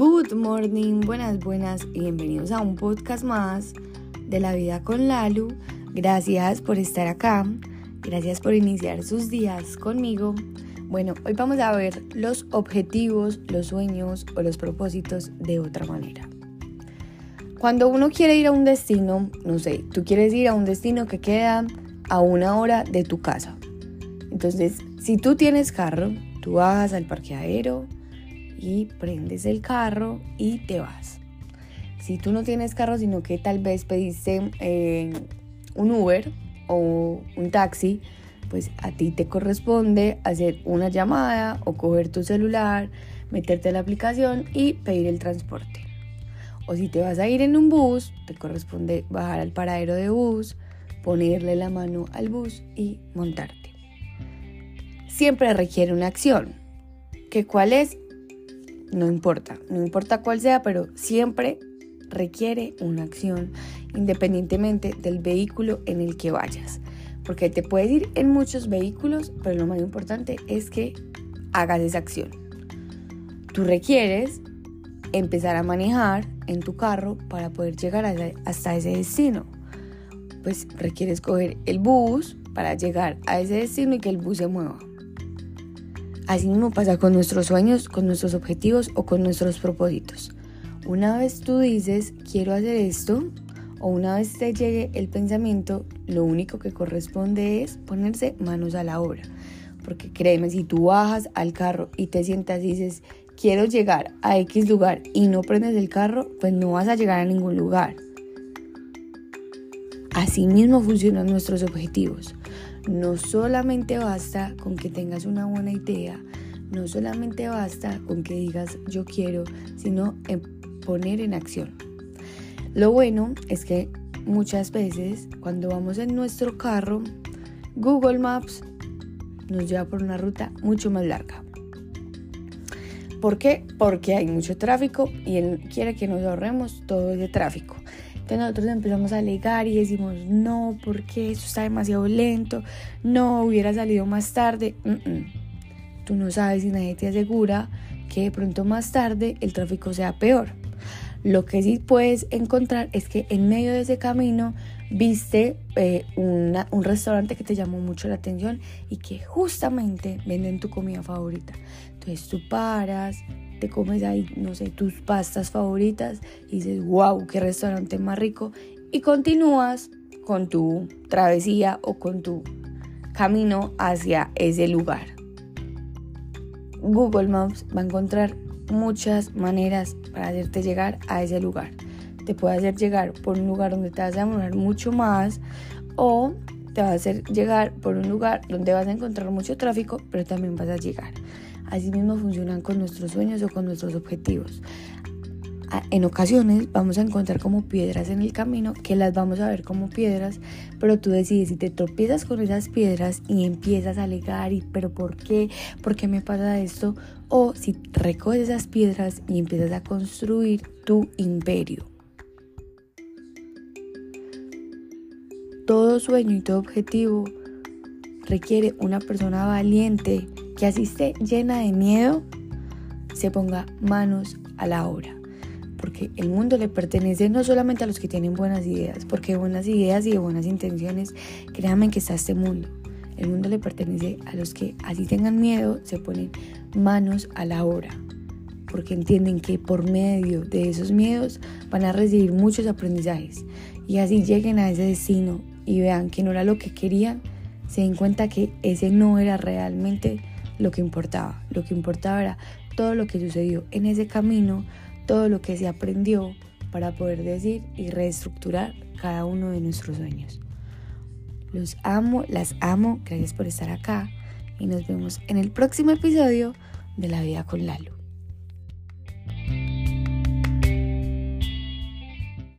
Good morning, buenas, buenas y bienvenidos a un podcast más de la vida con Lalu. Gracias por estar acá, gracias por iniciar sus días conmigo. Bueno, hoy vamos a ver los objetivos, los sueños o los propósitos de otra manera. Cuando uno quiere ir a un destino, no sé, tú quieres ir a un destino que queda a una hora de tu casa. Entonces, si tú tienes carro, tú vas al parqueadero, y prendes el carro y te vas. Si tú no tienes carro, sino que tal vez pediste eh, un Uber o un taxi, pues a ti te corresponde hacer una llamada o coger tu celular, meterte a la aplicación y pedir el transporte. O si te vas a ir en un bus, te corresponde bajar al paradero de bus, ponerle la mano al bus y montarte. Siempre requiere una acción. ¿Qué cuál es? No importa, no importa cuál sea, pero siempre requiere una acción independientemente del vehículo en el que vayas. Porque te puedes ir en muchos vehículos, pero lo más importante es que hagas esa acción. Tú requieres empezar a manejar en tu carro para poder llegar hasta ese destino. Pues requieres coger el bus para llegar a ese destino y que el bus se mueva. Así mismo pasa con nuestros sueños, con nuestros objetivos o con nuestros propósitos. Una vez tú dices, quiero hacer esto, o una vez te llegue el pensamiento, lo único que corresponde es ponerse manos a la obra. Porque créeme, si tú bajas al carro y te sientas y dices, quiero llegar a X lugar y no prendes el carro, pues no vas a llegar a ningún lugar. Así mismo funcionan nuestros objetivos. No solamente basta con que tengas una buena idea, no solamente basta con que digas yo quiero, sino en poner en acción. Lo bueno es que muchas veces cuando vamos en nuestro carro, Google Maps nos lleva por una ruta mucho más larga. ¿Por qué? Porque hay mucho tráfico y él quiere que nos ahorremos todo ese tráfico nosotros empezamos a alegar y decimos, no, porque eso está demasiado lento, no, hubiera salido más tarde. Tú no sabes si nadie te asegura que de pronto más tarde el tráfico sea peor. Lo que sí puedes encontrar es que en medio de ese camino viste eh, un restaurante que te llamó mucho la atención y que justamente venden tu comida favorita. Entonces tú paras, te comes ahí, no sé, tus pastas favoritas dices, wow, qué restaurante más rico. Y continúas con tu travesía o con tu camino hacia ese lugar. Google Maps va a encontrar muchas maneras para hacerte llegar a ese lugar. Te puede hacer llegar por un lugar donde te vas a demorar mucho más o te va a hacer llegar por un lugar donde vas a encontrar mucho tráfico, pero también vas a llegar. Así mismo funcionan con nuestros sueños o con nuestros objetivos. En ocasiones vamos a encontrar como piedras en el camino que las vamos a ver como piedras, pero tú decides si te tropiezas con esas piedras y empiezas a alegar y pero ¿por qué? ¿Por qué me pasa esto? O si recoges esas piedras y empiezas a construir tu imperio. Todo sueño y todo objetivo requiere una persona valiente que así esté llena de miedo, se ponga manos a la obra. Porque el mundo le pertenece no solamente a los que tienen buenas ideas, porque de buenas ideas y de buenas intenciones, créanme que está este mundo. El mundo le pertenece a los que así tengan miedo, se ponen manos a la obra. Porque entienden que por medio de esos miedos van a recibir muchos aprendizajes. Y así lleguen a ese destino y vean que no era lo que querían, se den cuenta que ese no era realmente lo que importaba. Lo que importaba era todo lo que sucedió en ese camino, todo lo que se aprendió para poder decir y reestructurar cada uno de nuestros sueños. Los amo, las amo, gracias por estar acá y nos vemos en el próximo episodio de La Vida con Lalo.